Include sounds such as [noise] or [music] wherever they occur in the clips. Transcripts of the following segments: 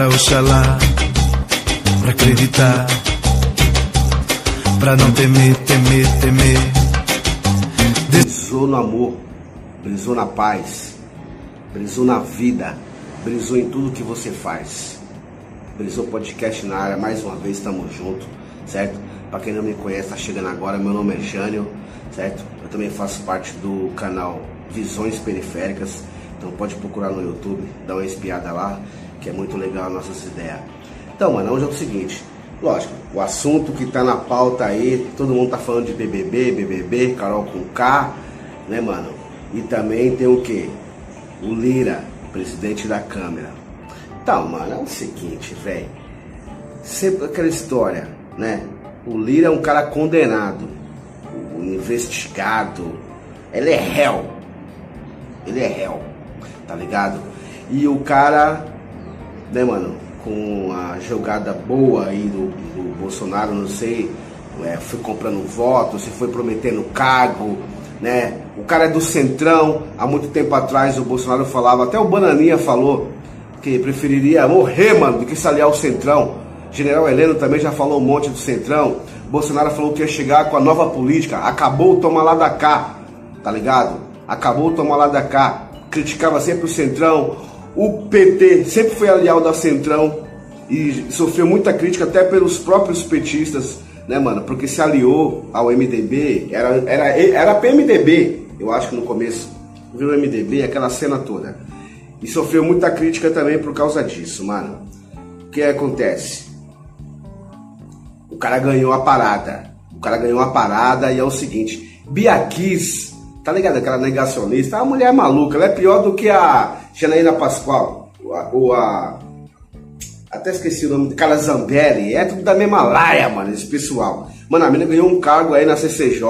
pra Oxalá, pra acreditar, pra não temer, temer, temer. Brisou no amor, brisou na paz, brisou na vida, brisou em tudo que você faz. Brisou Podcast na área, mais uma vez estamos juntos, certo? Para quem não me conhece, tá chegando agora, meu nome é Jânio, certo? Eu também faço parte do canal Visões Periféricas, então pode procurar no YouTube, dar uma espiada lá, que é muito legal as nossas ideias. Então, mano, hoje é o seguinte, lógico, o assunto que tá na pauta aí, todo mundo tá falando de BBB, BBB, Carol com K, né, mano? E também tem o que? O Lira, presidente da Câmara. Então, mano, é o seguinte, velho. Sempre aquela história, né? O Lira é um cara condenado, investigado. Ele é réu. Ele é réu, tá ligado? E o cara, né, mano, com a jogada boa aí do, do Bolsonaro, não sei, é, foi comprando voto, se foi prometendo cargo, né? O cara é do Centrão, há muito tempo atrás o Bolsonaro falava, até o Bananinha falou que preferiria morrer, mano, do que se aliar ao Centrão. General Heleno também já falou um monte do Centrão. Bolsonaro falou que ia chegar com a nova política. Acabou o toma lá da cá, tá ligado? Acabou o toma lá da cá. Criticava sempre o Centrão. O PT sempre foi aliado ao Centrão e sofreu muita crítica até pelos próprios petistas, né, mano? Porque se aliou ao MDB, era, era, era PMDB, eu acho que no começo. Virou MDB, aquela cena toda. E sofreu muita crítica também por causa disso, mano. O que acontece? O cara ganhou a parada. O cara ganhou a parada e é o seguinte: Bia Kiss, tá ligado? Aquela negacionista, é uma mulher maluca. Ela é pior do que a Janaína Pascoal. Ou a. Até esqueci o nome Carla Zambelli. É tudo da mesma laia, mano, esse pessoal. Mano, a menina ganhou um cargo aí na CCJ,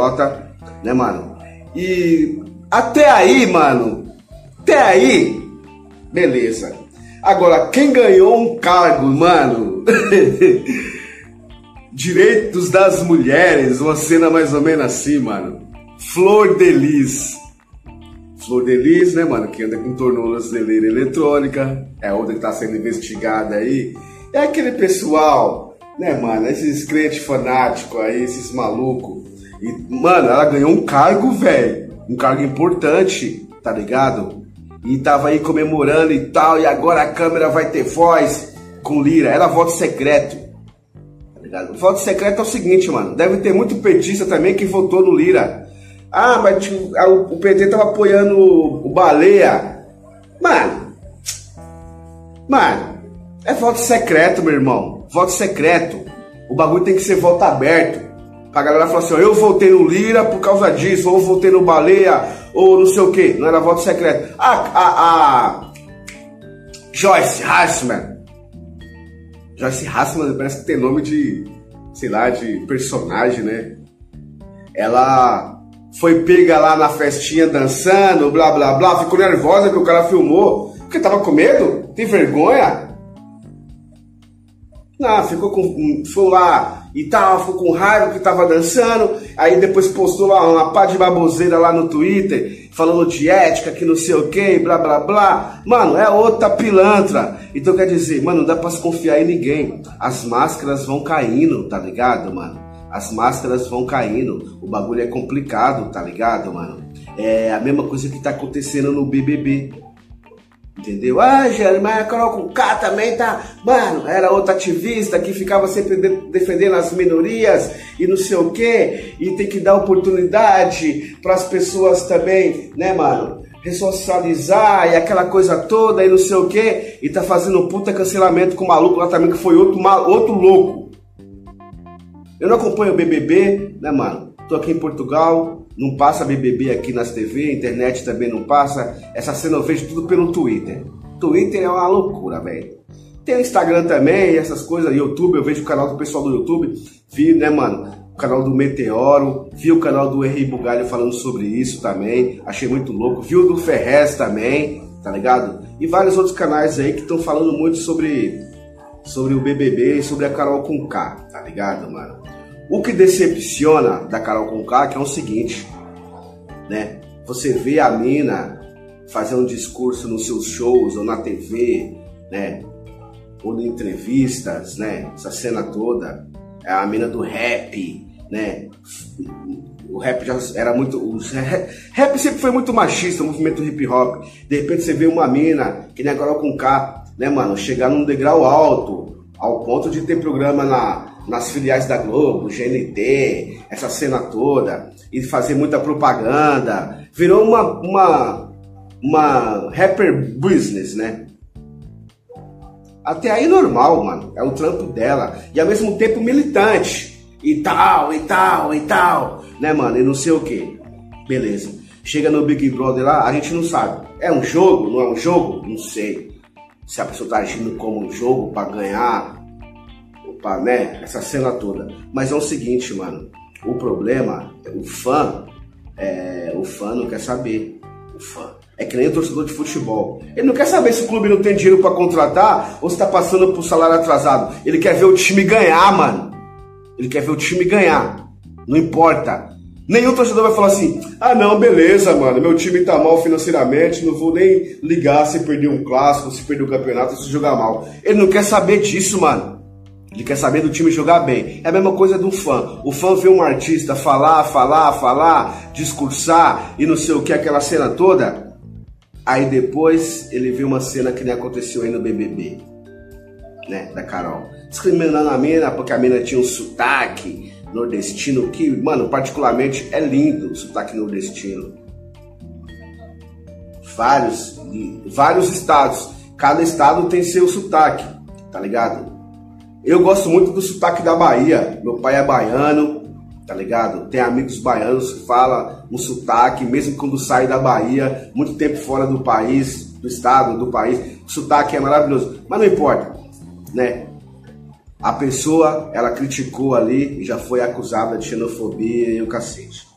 né, mano? E até aí, mano, até aí, beleza. Agora, quem ganhou um cargo, mano? [laughs] Direitos das mulheres, uma cena mais ou menos assim, mano. Flor de Lis. Flor de Lis, né, mano? Que anda com tornozeleira eletrônica. É outra que tá sendo investigada aí. É aquele pessoal, né, mano? Esses crentes fanáticos aí, esses malucos. E, mano, ela ganhou um cargo, velho. Um cargo importante, tá ligado? E tava aí comemorando e tal. E agora a câmera vai ter voz com Lira. Era voto secreto. Tá ligado? Voto secreto é o seguinte, mano. Deve ter muito petista também que votou no Lira. Ah, mas tipo, o PT tava apoiando o Baleia. Mano. Mano. É voto secreto, meu irmão. Voto secreto. O bagulho tem que ser voto aberto. Pra galera falar assim, ó, eu votei no Lira por causa disso, ou votei no Baleia, ou não sei o que. Não era voto secreto. A, a, a Joyce Hassman. Joyce Hassman parece que tem nome de, sei lá, de personagem, né? Ela foi pega lá na festinha dançando, blá blá blá, ficou nervosa que o cara filmou, porque tava com medo? Tem vergonha? Não, ficou com. Foi lá e tal, ficou com raiva que tava dançando. Aí depois postou lá uma pá de baboseira lá no Twitter, falando de ética, que não sei o que, blá blá blá. Mano, é outra pilantra. Então quer dizer, mano, não dá pra se confiar em ninguém. As máscaras vão caindo, tá ligado, mano? As máscaras vão caindo. O bagulho é complicado, tá ligado, mano? É a mesma coisa que tá acontecendo no BBB. Entendeu? Ah, Jânio, mas a Carol K também tá. Mano, era outra ativista que ficava sempre de defendendo as minorias e não sei o quê. E tem que dar oportunidade para as pessoas também, né, mano? Ressocializar e aquela coisa toda e não sei o quê. E tá fazendo puta cancelamento com o maluco lá também, que foi outro, outro louco. Eu não acompanho o BBB, né, mano? Tô aqui em Portugal, não passa BBB aqui nas TV, internet também não passa. Essa cena eu vejo tudo pelo Twitter. Twitter é uma loucura, velho. Tem o Instagram também, essas coisas, YouTube, eu vejo o canal do pessoal do YouTube, vi, né, mano? O canal do Meteoro, vi o canal do Henri Bugalho falando sobre isso também, achei muito louco. Vi o do Ferrez também, tá ligado? E vários outros canais aí que estão falando muito sobre, sobre o BBB e sobre a Carol com K, tá ligado, mano? O que decepciona da Carol Conká que é o seguinte, né? Você vê a mina fazer um discurso nos seus shows ou na TV, né? ou em entrevistas, né? Essa cena toda, é a mina do rap, né? O rap já era muito. O [laughs] rap sempre foi muito machista, o movimento hip hop. De repente você vê uma mina, que nem agora com K, né, mano? Chegar num degrau alto, ao ponto de ter programa na, nas filiais da Globo, GNT, essa cena toda, e fazer muita propaganda. Virou uma, uma, uma rapper business, né? Até aí normal, mano. É o trampo dela. E ao mesmo tempo militante. E tal, e tal, e tal. Né, mano? E não sei o que. Beleza. Chega no Big Brother lá, a gente não sabe. É um jogo? Não é um jogo? Não sei. Se a pessoa tá agindo como um jogo para ganhar. Opa, né? Essa cena toda. Mas é o seguinte, mano. O problema, o fã, é, o fã não quer saber. O fã. É que nem o torcedor de futebol. Ele não quer saber se o clube não tem dinheiro para contratar ou se tá passando por salário atrasado. Ele quer ver o time ganhar, mano. Ele quer ver o time ganhar. Não importa. Nenhum torcedor vai falar assim: ah, não, beleza, mano, meu time tá mal financeiramente, não vou nem ligar se perder um clássico, se perder o um campeonato, se jogar mal. Ele não quer saber disso, mano. Ele quer saber do time jogar bem. É a mesma coisa do fã. O fã vê um artista falar, falar, falar, discursar e não sei o que, aquela cena toda. Aí depois ele viu uma cena que nem aconteceu aí no BBB, né, da Carol. Discriminando a mina porque a mina tinha um sotaque nordestino que, mano, particularmente é lindo o sotaque nordestino. Vários, vários estados. Cada estado tem seu sotaque, tá ligado? Eu gosto muito do sotaque da Bahia. Meu pai é baiano, tá ligado? Tem amigos baianos que falam um sotaque, mesmo quando sai da Bahia, muito tempo fora do país, do estado, do país, o sotaque é maravilhoso, mas não importa, né? A pessoa, ela criticou ali e já foi acusada de xenofobia e o cacete.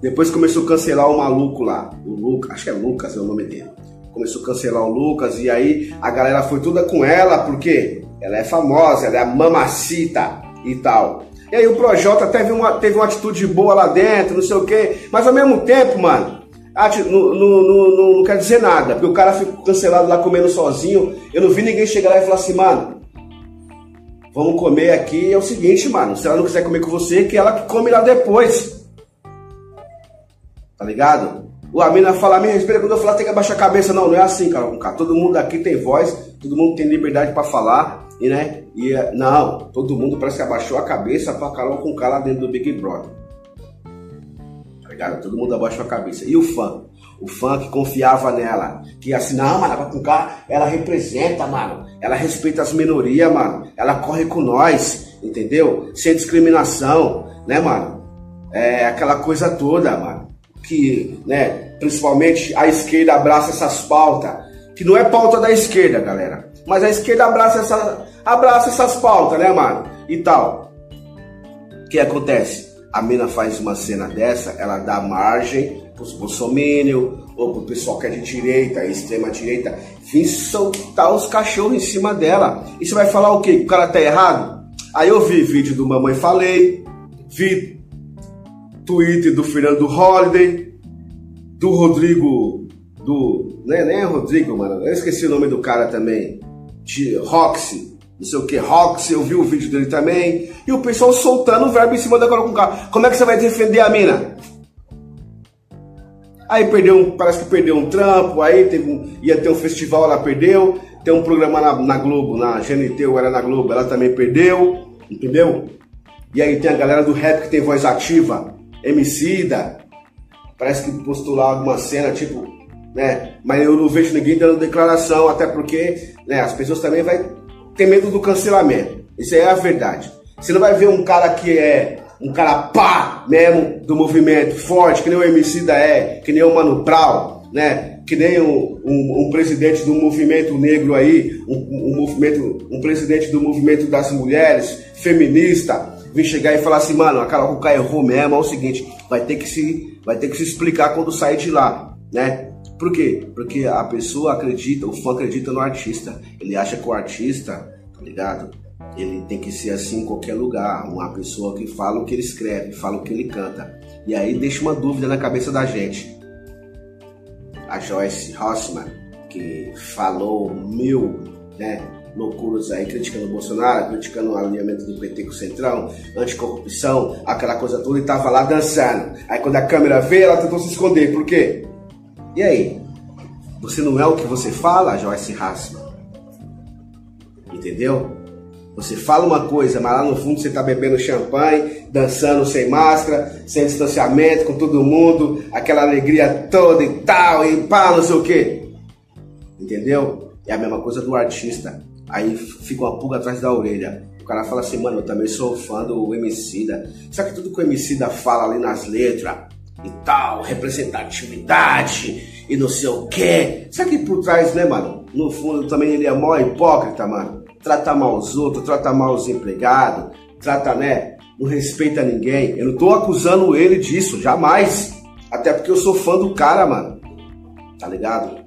Depois começou a cancelar o maluco lá, o Lucas, acho que é Lucas é o nome dele. Começou a cancelar o Lucas e aí a galera foi toda com ela porque ela é famosa, ela é a mamacita e tal. E aí o Projota teve uma, teve uma atitude boa lá dentro, não sei o quê. Mas ao mesmo tempo, mano, não, não, não, não, quer dizer nada. Porque o cara ficou cancelado lá comendo sozinho. Eu não vi ninguém chegar lá e falar assim, mano, vamos comer aqui. É o seguinte, mano, se ela não quiser comer com você, que ela come lá depois. Tá ligado? O Amina fala, me respeita quando eu falar, tem que abaixar a cabeça. Não, não é assim, cara. Todo mundo aqui tem voz, todo mundo tem liberdade para falar. E, né? E, não, todo mundo parece que abaixou a cabeça pra Carol com lá dentro do Big Brother. Tá ligado? Todo mundo abaixou a cabeça. E o fã? O que confiava nela, que assim, não, mano, a com ela representa, mano. Ela respeita as minorias, mano. Ela corre com nós, entendeu? Sem discriminação, né, mano? É aquela coisa toda, mano. Que, né, principalmente a esquerda abraça essas pautas. Que não é pauta da esquerda, galera. Mas a esquerda abraça, essa, abraça essas pautas, né, mano? E tal. O que acontece? A mina faz uma cena dessa, ela dá margem pros bolsominions ou pro pessoal que é de direita, extrema direita, vir soltar os cachorros em cima dela. E você vai falar o quê? Que o cara tá errado? Aí eu vi vídeo do Mamãe Falei, vi tweet do Fernando Holliday, do Rodrigo, do. Né, nem é Rodrigo, mano, eu esqueci o nome do cara também de Roxy, não sei o que, Roxy, eu vi o vídeo dele também, e o pessoal soltando o verbo em cima da Carol com K. Como é que você vai defender a mina? Aí perdeu um, parece que perdeu um trampo, aí teve um, ia ter um festival, ela perdeu, tem um programa na, na Globo, na GNT ou era na Globo, ela também perdeu, entendeu? E aí tem a galera do rap que tem voz ativa, Emicida, parece que postou lá alguma cena, tipo, né? Mas eu não vejo ninguém dando declaração, até porque né, as pessoas também vai ter medo do cancelamento. Isso aí é a verdade. Você não vai ver um cara que é um cara pá mesmo do movimento, forte, que nem o MC da é, que nem o Mano Brown, né? Que nem um, um, um presidente do movimento negro aí, um, um, movimento, um presidente do movimento das mulheres, feminista, vir chegar e falar assim, mano, a Carol Cuca errou mesmo, é o seguinte, vai ter que se, vai ter que se explicar quando sair de lá, né? Por quê? Porque a pessoa acredita, o fã acredita no artista. Ele acha que o artista, tá ligado? Ele tem que ser assim em qualquer lugar. Uma pessoa que fala o que ele escreve, fala o que ele canta. E aí deixa uma dúvida na cabeça da gente. A Joyce Rossman, que falou mil, né, loucuras aí, criticando o Bolsonaro, criticando o alinhamento do PT com o Centrão, anticorrupção, aquela coisa toda, e tava lá dançando. Aí quando a câmera veio, ela tentou se esconder. Por quê? E aí? Você não é o que você fala, Joyce Hassman? Entendeu? Você fala uma coisa, mas lá no fundo você tá bebendo champanhe, dançando sem máscara, sem distanciamento, com todo mundo, aquela alegria toda e tal, e pá, não sei o quê. Entendeu? É a mesma coisa do artista. Aí fica uma pulga atrás da orelha. O cara fala assim, mano, eu também sou fã do Emicida. Sabe que tudo que o Emicida fala ali nas letras e tal, representatividade e não sei o quê. Sabe que por trás, né, mano? No fundo também ele é mó hipócrita, mano trata mal os outros, trata mal os empregados, trata, né? Não respeita ninguém. Eu não tô acusando ele disso, jamais. Até porque eu sou fã do cara, mano. Tá ligado?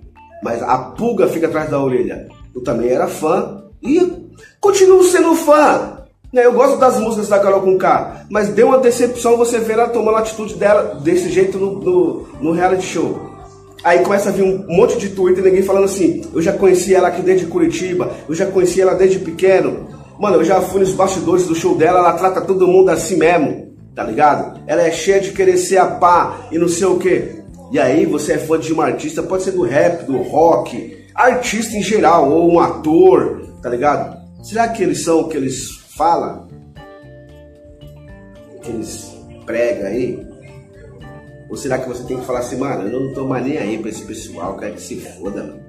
Mas a pulga fica atrás da orelha. Eu também era fã e continuo sendo fã. Né? Eu gosto das músicas da Carol com K, mas deu uma decepção você ver ela tomando a atitude dela desse jeito no, no, no reality show. Aí começa a vir um monte de Twitter, ninguém falando assim, eu já conheci ela aqui desde Curitiba, eu já conheci ela desde pequeno. Mano, eu já fui nos bastidores do show dela, ela trata todo mundo assim mesmo, tá ligado? Ela é cheia de querer ser a pá e não sei o que. E aí você é fã de uma artista, pode ser do rap, do rock, artista em geral, ou um ator, tá ligado? Será que eles são o que eles falam? O que eles pregam aí? Ou será que você tem que falar assim, mano, eu não tô mais nem aí pra esse pessoal, quero que se foda, mano.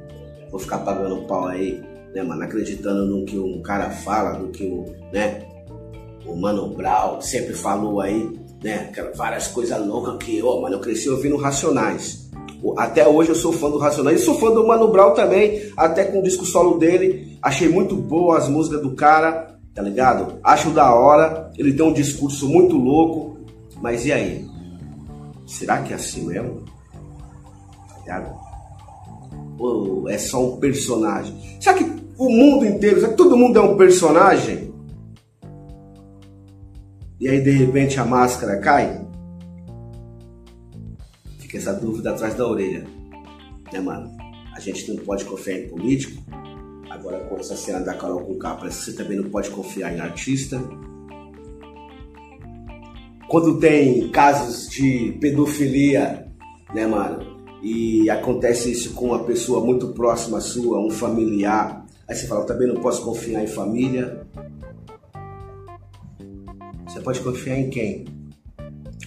Vou ficar pagando pau aí, né, mano, acreditando no que um cara fala, no que o, né, o Mano Brown sempre falou aí, né, várias coisas loucas que, ó, mano, eu cresci ouvindo Racionais. Até hoje eu sou fã do Racionais sou fã do Mano Brown também, até com o disco solo dele. Achei muito boa as músicas do cara, tá ligado? Acho da hora, ele tem um discurso muito louco, mas e aí? Será que é assim mesmo? Tá Ou é só um personagem? Será que o mundo inteiro, será que todo mundo é um personagem? E aí de repente a máscara cai? Fica essa dúvida atrás da orelha. Né, mano? A gente não pode confiar em político. Agora com essa cena da Carol com K, parece você também não pode confiar em artista quando tem casos de pedofilia, né, mano? E acontece isso com uma pessoa muito próxima sua, um familiar. Aí você fala, também não posso confiar em família. Você pode confiar em quem?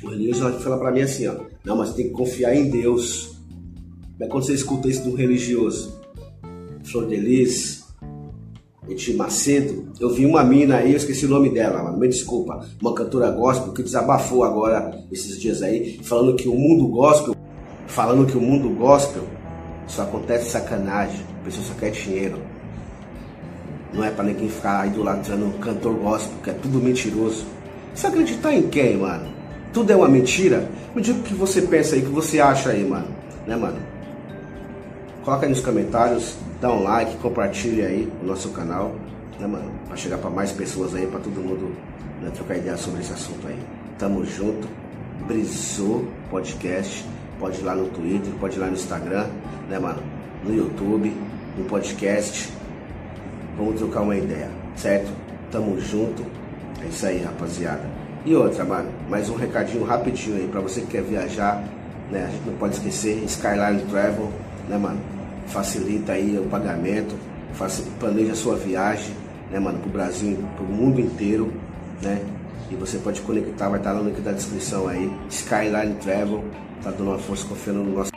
O religioso fala para mim assim, ó. Não, mas tem que confiar em Deus. Mas quando você escuta isso do religioso, Flor de Edir Macedo, eu vi uma mina aí, eu esqueci o nome dela, mas me desculpa, uma cantora gospel que desabafou agora esses dias aí, falando que o mundo gospel, falando que o mundo gospel só acontece sacanagem, a pessoa só quer dinheiro. Não é para ninguém ficar idolatrando um cantor gospel, que é tudo mentiroso. Você acreditar em quem, mano? Tudo é uma mentira? Me diga o que você pensa aí, o que você acha aí, mano. Né, mano? Coloca aí nos comentários, dá um like, compartilha aí o nosso canal, né, mano? Pra chegar pra mais pessoas aí, pra todo mundo né, trocar ideia sobre esse assunto aí. Tamo junto. Brisou Podcast. Pode ir lá no Twitter, pode ir lá no Instagram, né, mano? No YouTube, no podcast. Vamos trocar uma ideia, certo? Tamo junto. É isso aí, rapaziada. E outra, mano, mais um recadinho rapidinho aí pra você que quer viajar, né? A gente não pode esquecer Skyline Travel, né, mano? Facilita aí o pagamento, planeja a sua viagem, né, mano, pro Brasil, pro mundo inteiro, né? E você pode conectar, vai estar no link da descrição aí. Skyline Travel, tá dando uma força confiando no nosso